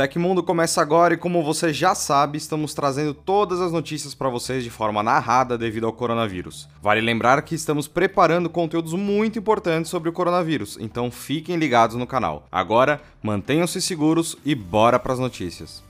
Tecmundo começa agora e como você já sabe, estamos trazendo todas as notícias para vocês de forma narrada devido ao coronavírus. Vale lembrar que estamos preparando conteúdos muito importantes sobre o coronavírus, então fiquem ligados no canal. Agora, mantenham-se seguros e bora para as notícias.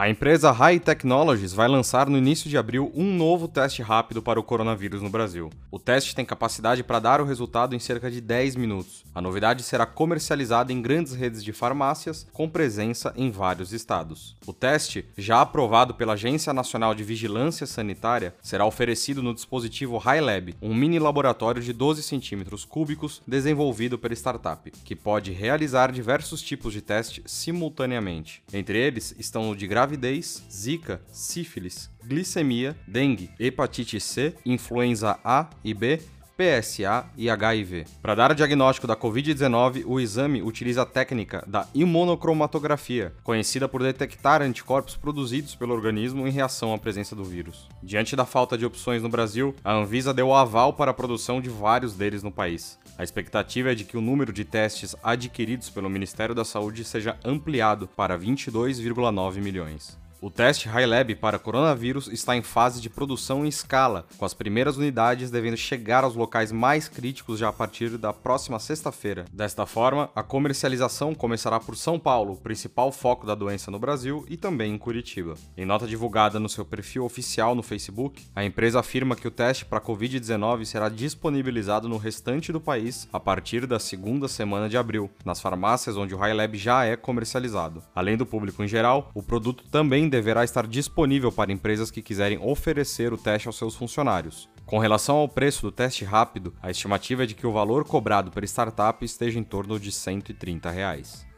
A empresa High Technologies vai lançar no início de abril um novo teste rápido para o coronavírus no Brasil. O teste tem capacidade para dar o resultado em cerca de 10 minutos. A novidade será comercializada em grandes redes de farmácias, com presença em vários estados. O teste, já aprovado pela Agência Nacional de Vigilância Sanitária, será oferecido no dispositivo HiLab, um mini laboratório de 12 centímetros cúbicos desenvolvido pela startup, que pode realizar diversos tipos de teste simultaneamente. Entre eles estão o de gravidez gravidez, zika, sífilis, glicemia, dengue, hepatite C, influenza A e B, PSA e HIV. Para dar diagnóstico da Covid-19, o exame utiliza a técnica da imunocromatografia, conhecida por detectar anticorpos produzidos pelo organismo em reação à presença do vírus. Diante da falta de opções no Brasil, a Anvisa deu o aval para a produção de vários deles no país. A expectativa é de que o número de testes adquiridos pelo Ministério da Saúde seja ampliado para 22,9 milhões. O teste HiLab para coronavírus está em fase de produção em escala, com as primeiras unidades devendo chegar aos locais mais críticos já a partir da próxima sexta-feira. Desta forma, a comercialização começará por São Paulo, principal foco da doença no Brasil, e também em Curitiba. Em nota divulgada no seu perfil oficial no Facebook, a empresa afirma que o teste para Covid-19 será disponibilizado no restante do país a partir da segunda semana de abril, nas farmácias onde o HiLab já é comercializado. Além do público em geral, o produto também deverá estar disponível para empresas que quiserem oferecer o teste aos seus funcionários. Com relação ao preço do teste rápido, a estimativa é de que o valor cobrado pela startup esteja em torno de 130 reais.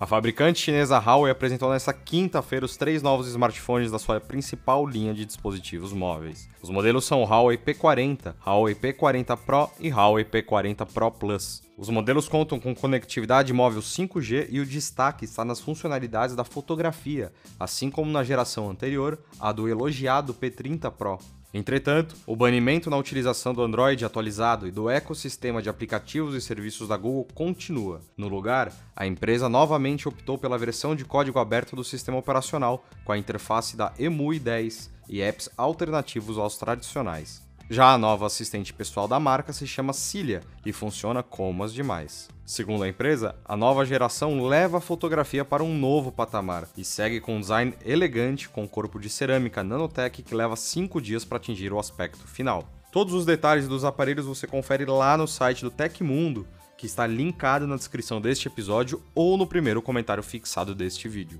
A fabricante chinesa Huawei apresentou nesta quinta-feira os três novos smartphones da sua principal linha de dispositivos móveis. Os modelos são o Huawei P40, Huawei P40 Pro e Huawei P40 Pro Plus. Os modelos contam com conectividade móvel 5G e o destaque está nas funcionalidades da fotografia, assim como na geração anterior, a do elogiado P30 Pro. Entretanto, o banimento na utilização do Android atualizado e do ecossistema de aplicativos e serviços da Google continua. No lugar, a empresa novamente optou pela versão de código aberto do sistema operacional, com a interface da EMUI 10 e apps alternativos aos tradicionais. Já a nova assistente pessoal da marca se chama Cilia e funciona como as demais. Segundo a empresa, a nova geração leva a fotografia para um novo patamar e segue com um design elegante com corpo de cerâmica nanotech que leva 5 dias para atingir o aspecto final. Todos os detalhes dos aparelhos você confere lá no site do Tecmundo, que está linkado na descrição deste episódio ou no primeiro comentário fixado deste vídeo.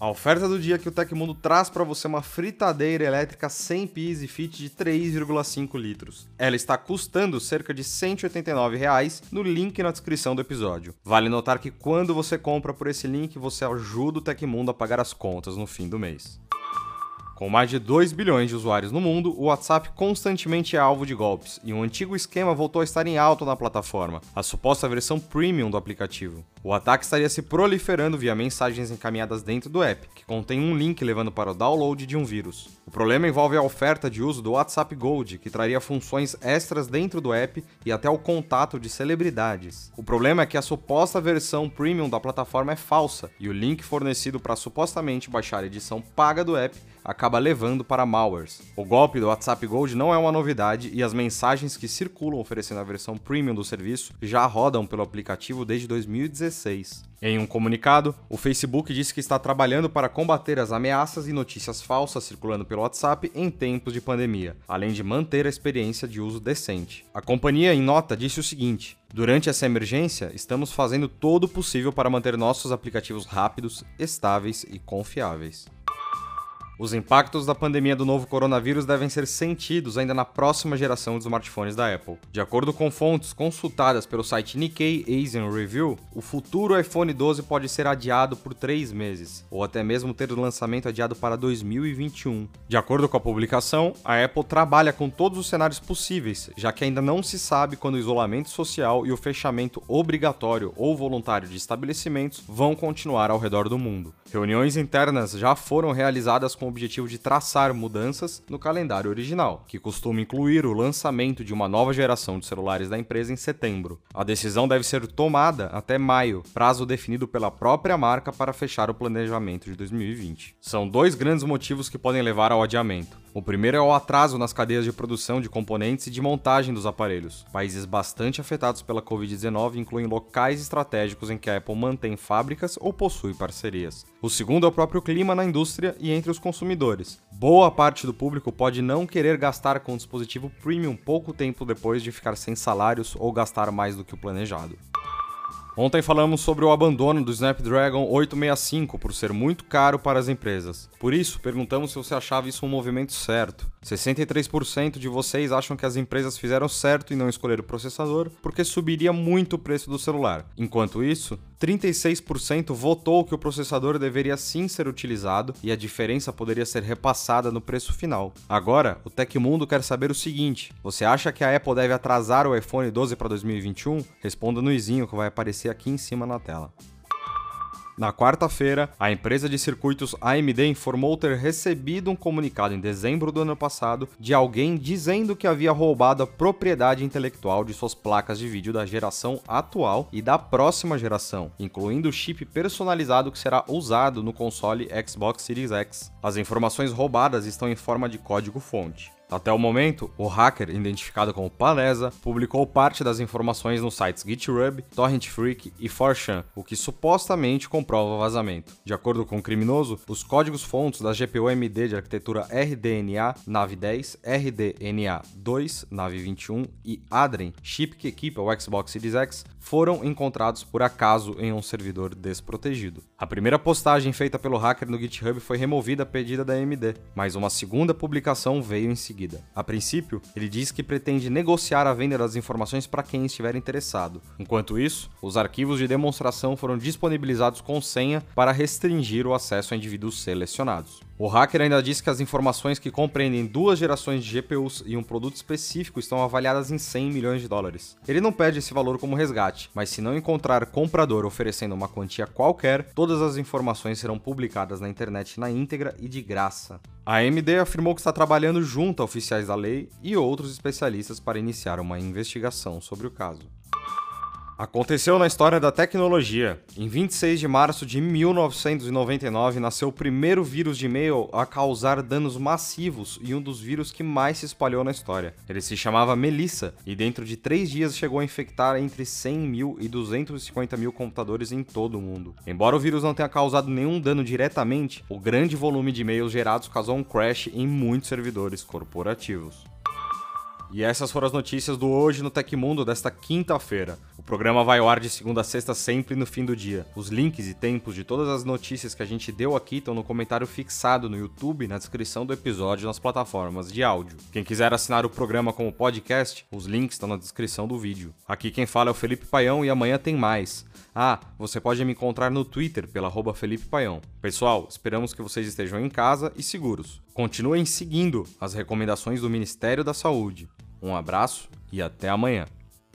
A oferta do dia que o Tecmundo traz para você é uma fritadeira elétrica sem pis e fit de 3,5 litros. Ela está custando cerca de 189 reais no link na descrição do episódio. Vale notar que quando você compra por esse link, você ajuda o Tecmundo a pagar as contas no fim do mês. Com mais de 2 bilhões de usuários no mundo, o WhatsApp constantemente é alvo de golpes, e um antigo esquema voltou a estar em alta na plataforma, a suposta versão premium do aplicativo. O ataque estaria se proliferando via mensagens encaminhadas dentro do app, que contém um link levando para o download de um vírus. O problema envolve a oferta de uso do WhatsApp Gold, que traria funções extras dentro do app e até o contato de celebridades. O problema é que a suposta versão premium da plataforma é falsa, e o link fornecido para supostamente baixar a edição paga do app acaba levando para malwares. O golpe do WhatsApp Gold não é uma novidade e as mensagens que circulam oferecendo a versão premium do serviço já rodam pelo aplicativo desde 2016. Em um comunicado, o Facebook disse que está trabalhando para combater as ameaças e notícias falsas circulando pelo WhatsApp em tempos de pandemia, além de manter a experiência de uso decente. A companhia, em nota, disse o seguinte: Durante essa emergência, estamos fazendo todo o possível para manter nossos aplicativos rápidos, estáveis e confiáveis. Os impactos da pandemia do novo coronavírus devem ser sentidos ainda na próxima geração de smartphones da Apple. De acordo com fontes consultadas pelo site Nikkei Asian Review, o futuro iPhone 12 pode ser adiado por três meses, ou até mesmo ter o lançamento adiado para 2021. De acordo com a publicação, a Apple trabalha com todos os cenários possíveis, já que ainda não se sabe quando o isolamento social e o fechamento obrigatório ou voluntário de estabelecimentos vão continuar ao redor do mundo. Reuniões internas já foram realizadas com o objetivo de traçar mudanças no calendário original, que costuma incluir o lançamento de uma nova geração de celulares da empresa em setembro. A decisão deve ser tomada até maio, prazo definido pela própria marca para fechar o planejamento de 2020. São dois grandes motivos que podem levar ao adiamento. O primeiro é o atraso nas cadeias de produção de componentes e de montagem dos aparelhos. Países bastante afetados pela Covid-19 incluem locais estratégicos em que a Apple mantém fábricas ou possui parcerias. O segundo é o próprio clima na indústria e entre os consumidores. Boa parte do público pode não querer gastar com o dispositivo premium pouco tempo depois de ficar sem salários ou gastar mais do que o planejado. Ontem falamos sobre o abandono do Snapdragon 865 por ser muito caro para as empresas. Por isso, perguntamos se você achava isso um movimento certo. 63% de vocês acham que as empresas fizeram certo em não escolher o processador porque subiria muito o preço do celular. Enquanto isso, 36% votou que o processador deveria sim ser utilizado e a diferença poderia ser repassada no preço final. Agora, o Tecmundo quer saber o seguinte: você acha que a Apple deve atrasar o iPhone 12 para 2021? Responda no izinho que vai aparecer aqui em cima na tela. Na quarta-feira, a empresa de circuitos AMD informou ter recebido um comunicado em dezembro do ano passado de alguém dizendo que havia roubado a propriedade intelectual de suas placas de vídeo da geração atual e da próxima geração, incluindo o chip personalizado que será usado no console Xbox Series X. As informações roubadas estão em forma de código-fonte. Até o momento, o hacker, identificado como Palesa, publicou parte das informações nos sites GitHub, Torrent Freak e 4chan, o que supostamente comprova o vazamento. De acordo com o criminoso, os códigos fontes da GPU AMD de arquitetura RDNA Nave 10, RDNA 2 Nave 21 e Adrem, chip que equipa o Xbox Series X, foram encontrados por acaso em um servidor desprotegido. A primeira postagem feita pelo hacker no GitHub foi removida a pedida da AMD, mas uma segunda publicação veio em seguida. A princípio, ele diz que pretende negociar a venda das informações para quem estiver interessado. Enquanto isso, os arquivos de demonstração foram disponibilizados com senha para restringir o acesso a indivíduos selecionados. O hacker ainda diz que as informações que compreendem duas gerações de GPUs e um produto específico estão avaliadas em 100 milhões de dólares. Ele não pede esse valor como resgate, mas se não encontrar comprador oferecendo uma quantia qualquer, todas as informações serão publicadas na internet na íntegra e de graça. A AMD afirmou que está trabalhando junto a oficiais da lei e outros especialistas para iniciar uma investigação sobre o caso. Aconteceu na história da tecnologia. Em 26 de março de 1999, nasceu o primeiro vírus de e-mail a causar danos massivos e um dos vírus que mais se espalhou na história. Ele se chamava Melissa e dentro de três dias chegou a infectar entre 100 mil e 250 mil computadores em todo o mundo. Embora o vírus não tenha causado nenhum dano diretamente, o grande volume de e-mails gerados causou um crash em muitos servidores corporativos. E essas foram as notícias do Hoje no Tecmundo desta quinta-feira. Programa vai ao ar de segunda a sexta sempre no fim do dia. Os links e tempos de todas as notícias que a gente deu aqui estão no comentário fixado no YouTube na descrição do episódio nas plataformas de áudio. Quem quiser assinar o programa como podcast, os links estão na descrição do vídeo. Aqui quem fala é o Felipe Paião e amanhã tem mais. Ah, você pode me encontrar no Twitter pela Felipe Paião. Pessoal, esperamos que vocês estejam em casa e seguros. Continuem seguindo as recomendações do Ministério da Saúde. Um abraço e até amanhã.